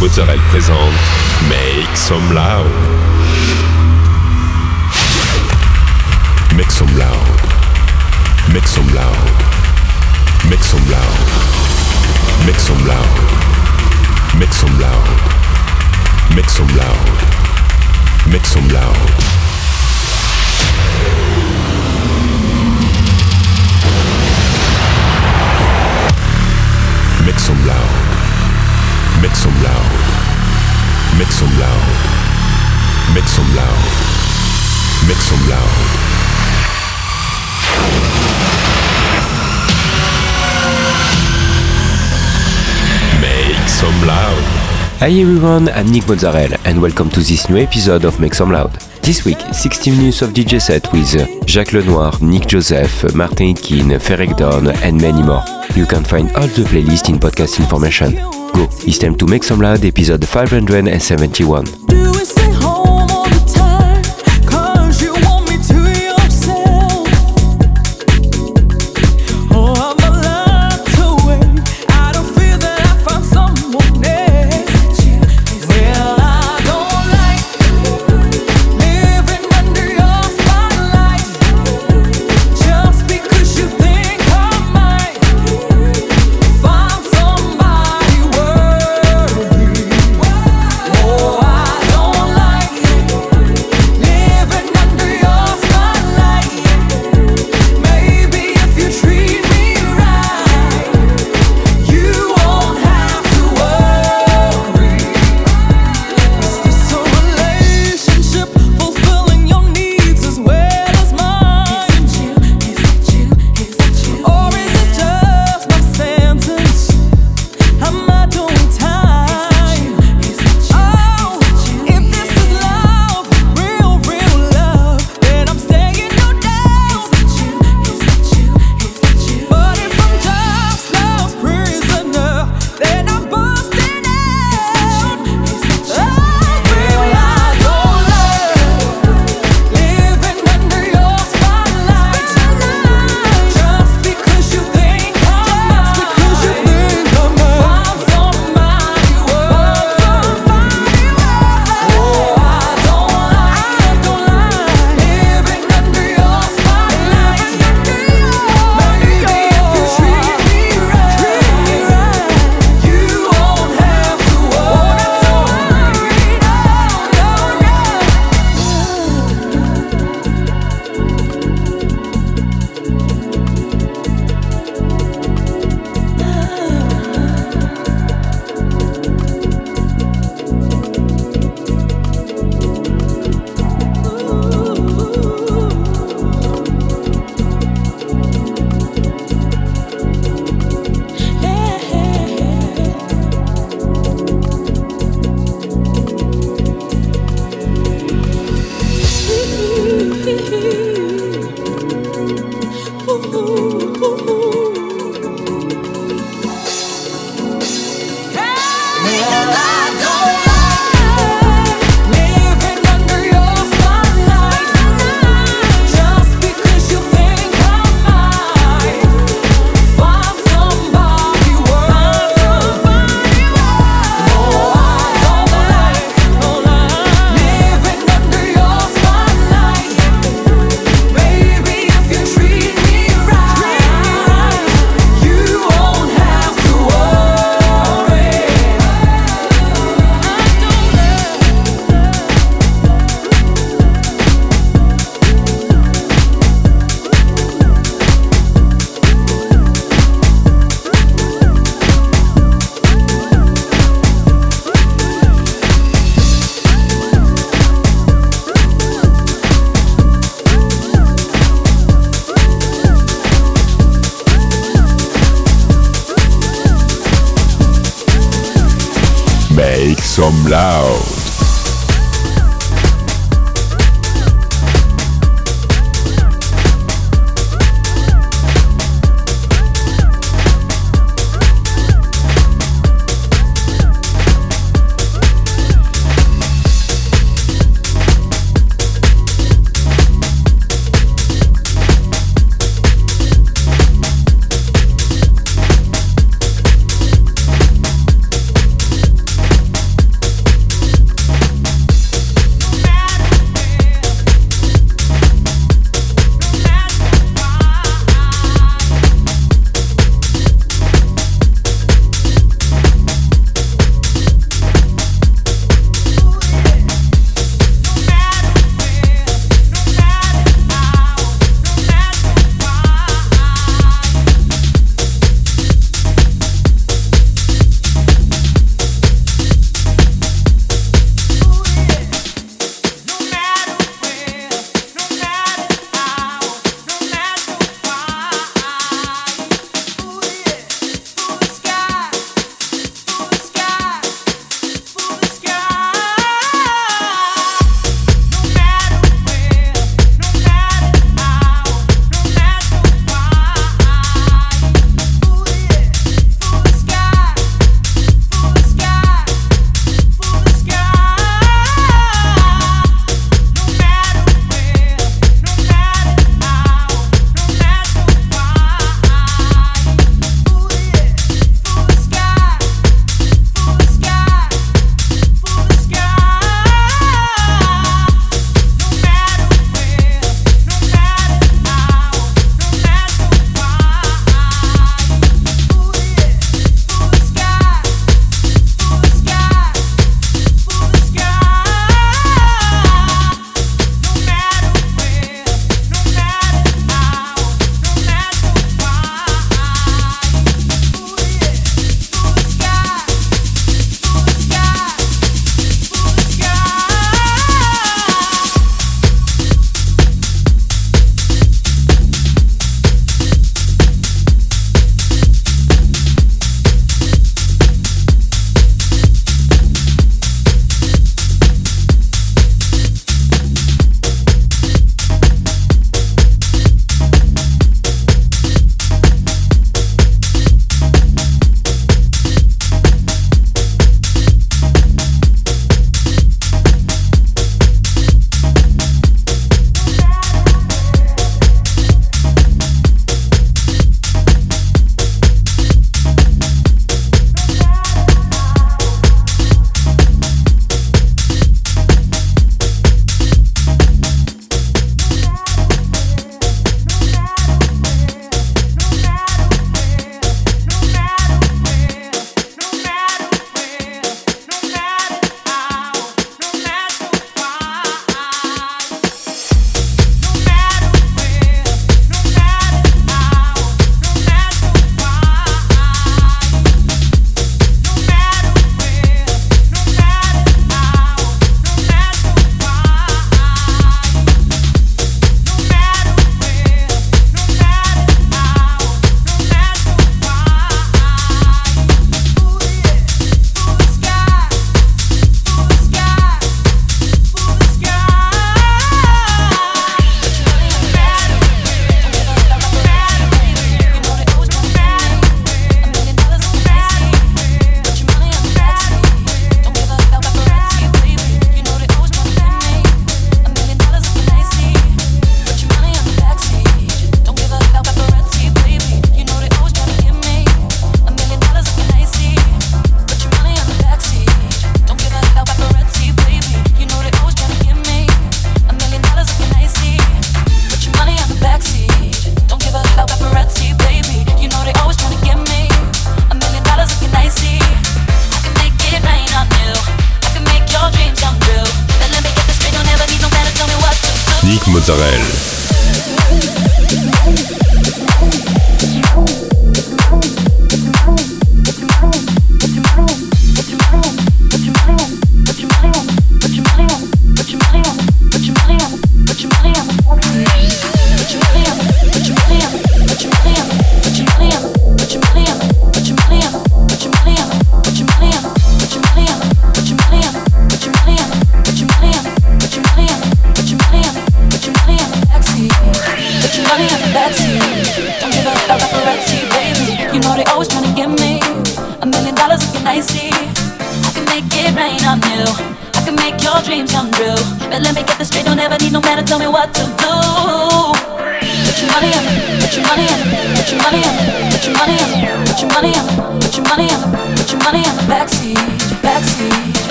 Mozzarella présente Make Some Loud. Make Some Loud. Make Some Loud. Make Some Loud. Make Some Loud. Make Some Loud. Make Some Loud. Make Some Loud. Make some loud. Make some loud. Make some loud. Make some loud. Make some loud. Make some loud. Hi everyone, I'm Nick Mozzarella and welcome to this new episode of Make Some Loud. This week, 60 minutes of DJ set with Jacques Lenoir, Nick Joseph, Martin Itkin, Ferrek Don and many more. You can find all the playlist in podcast information. It's time to make some loud episode 571.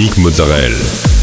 Nick Mozzarella.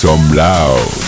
some.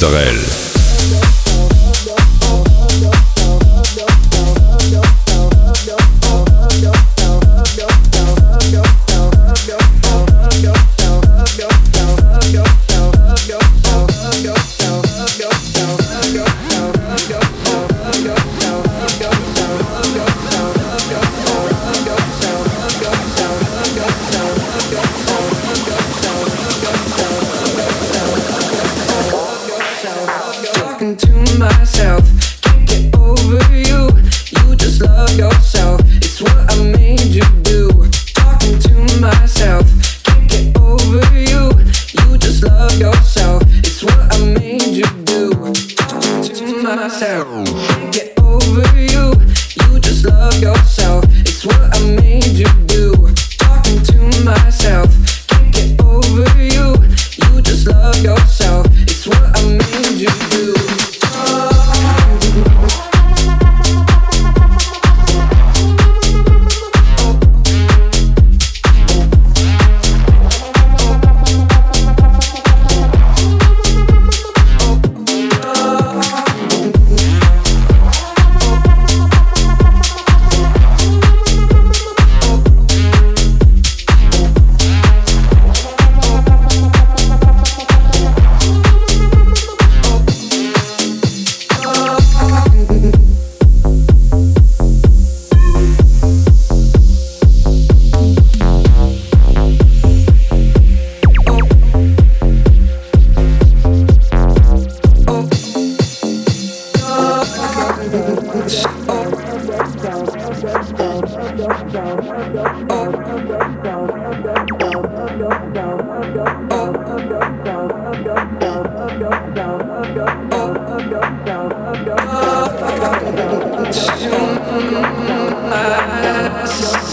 Mozzarella.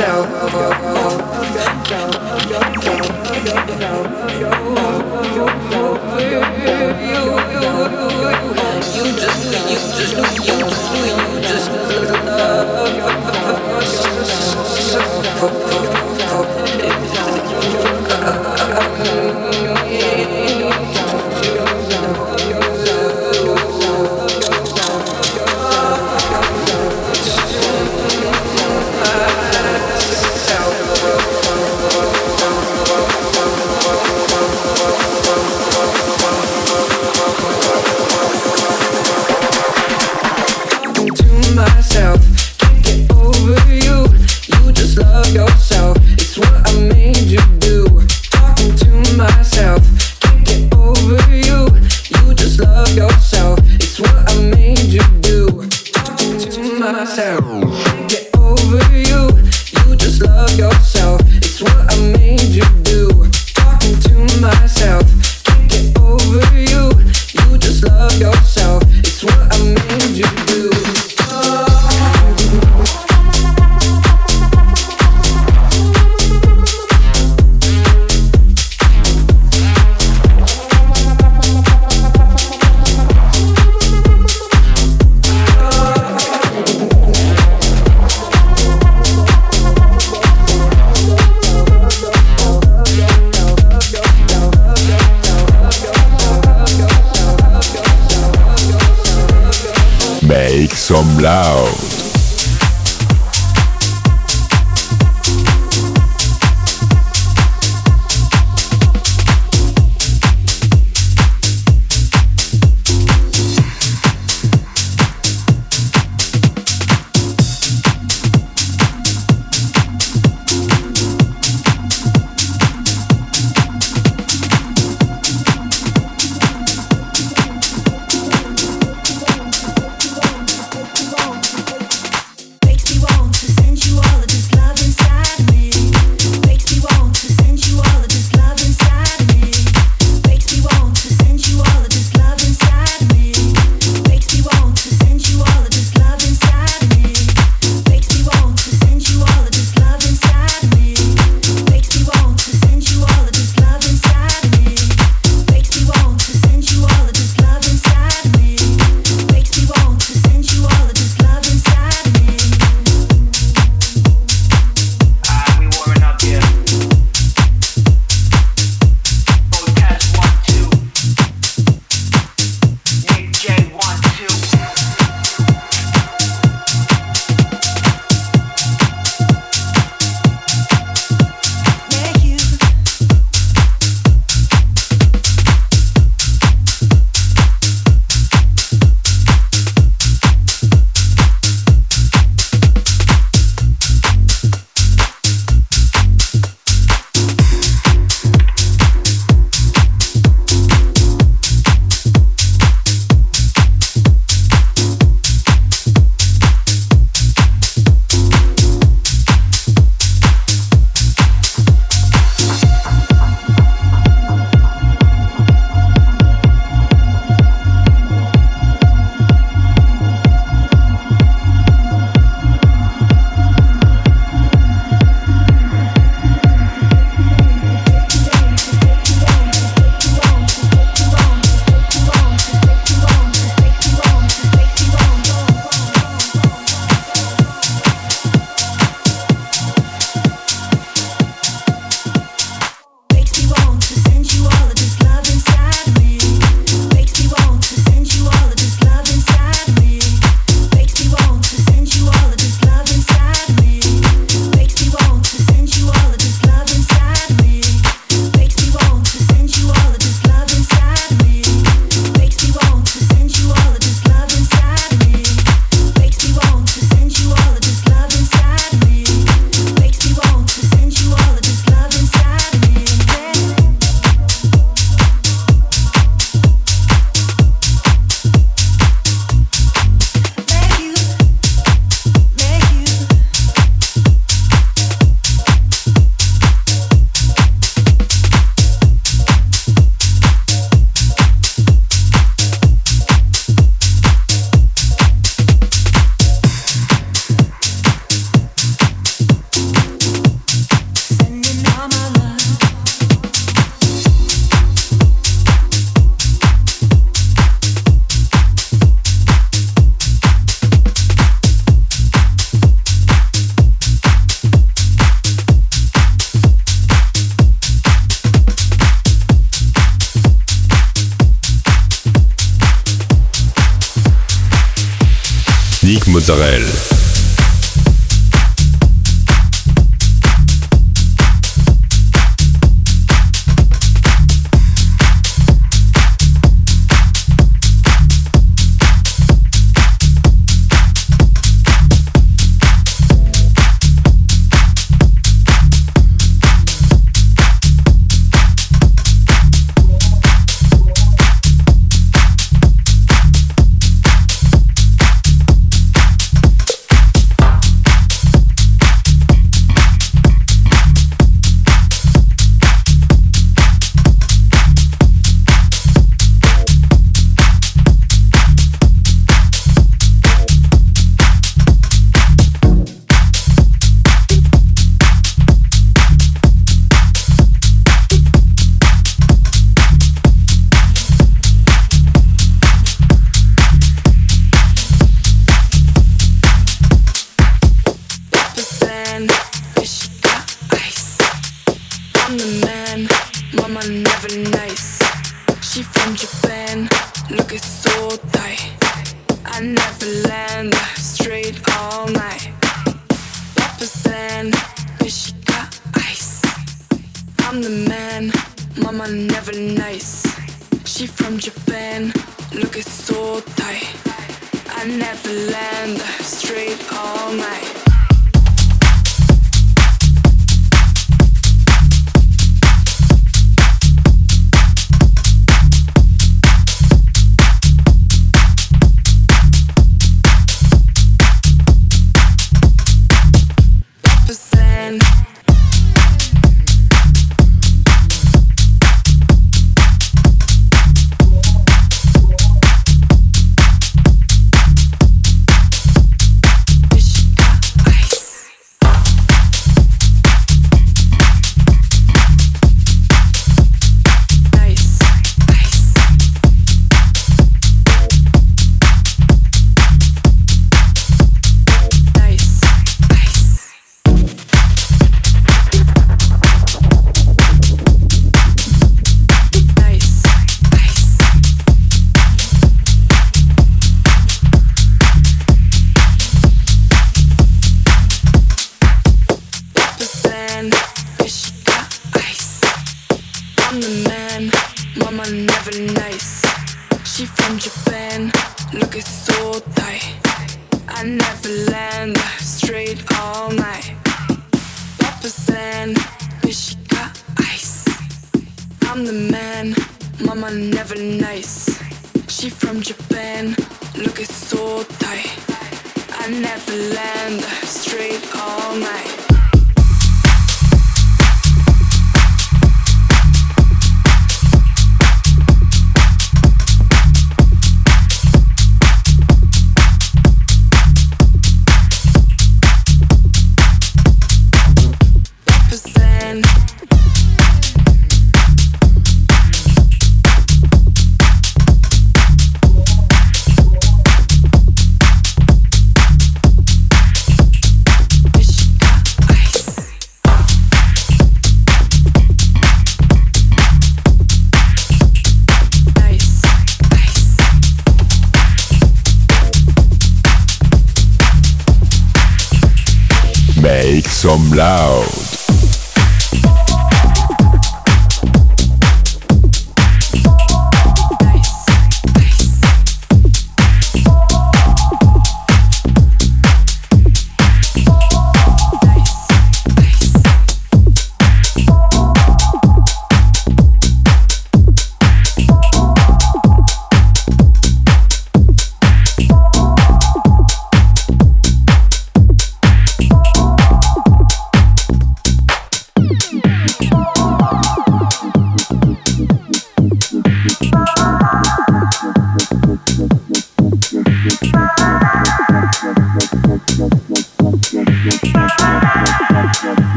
So.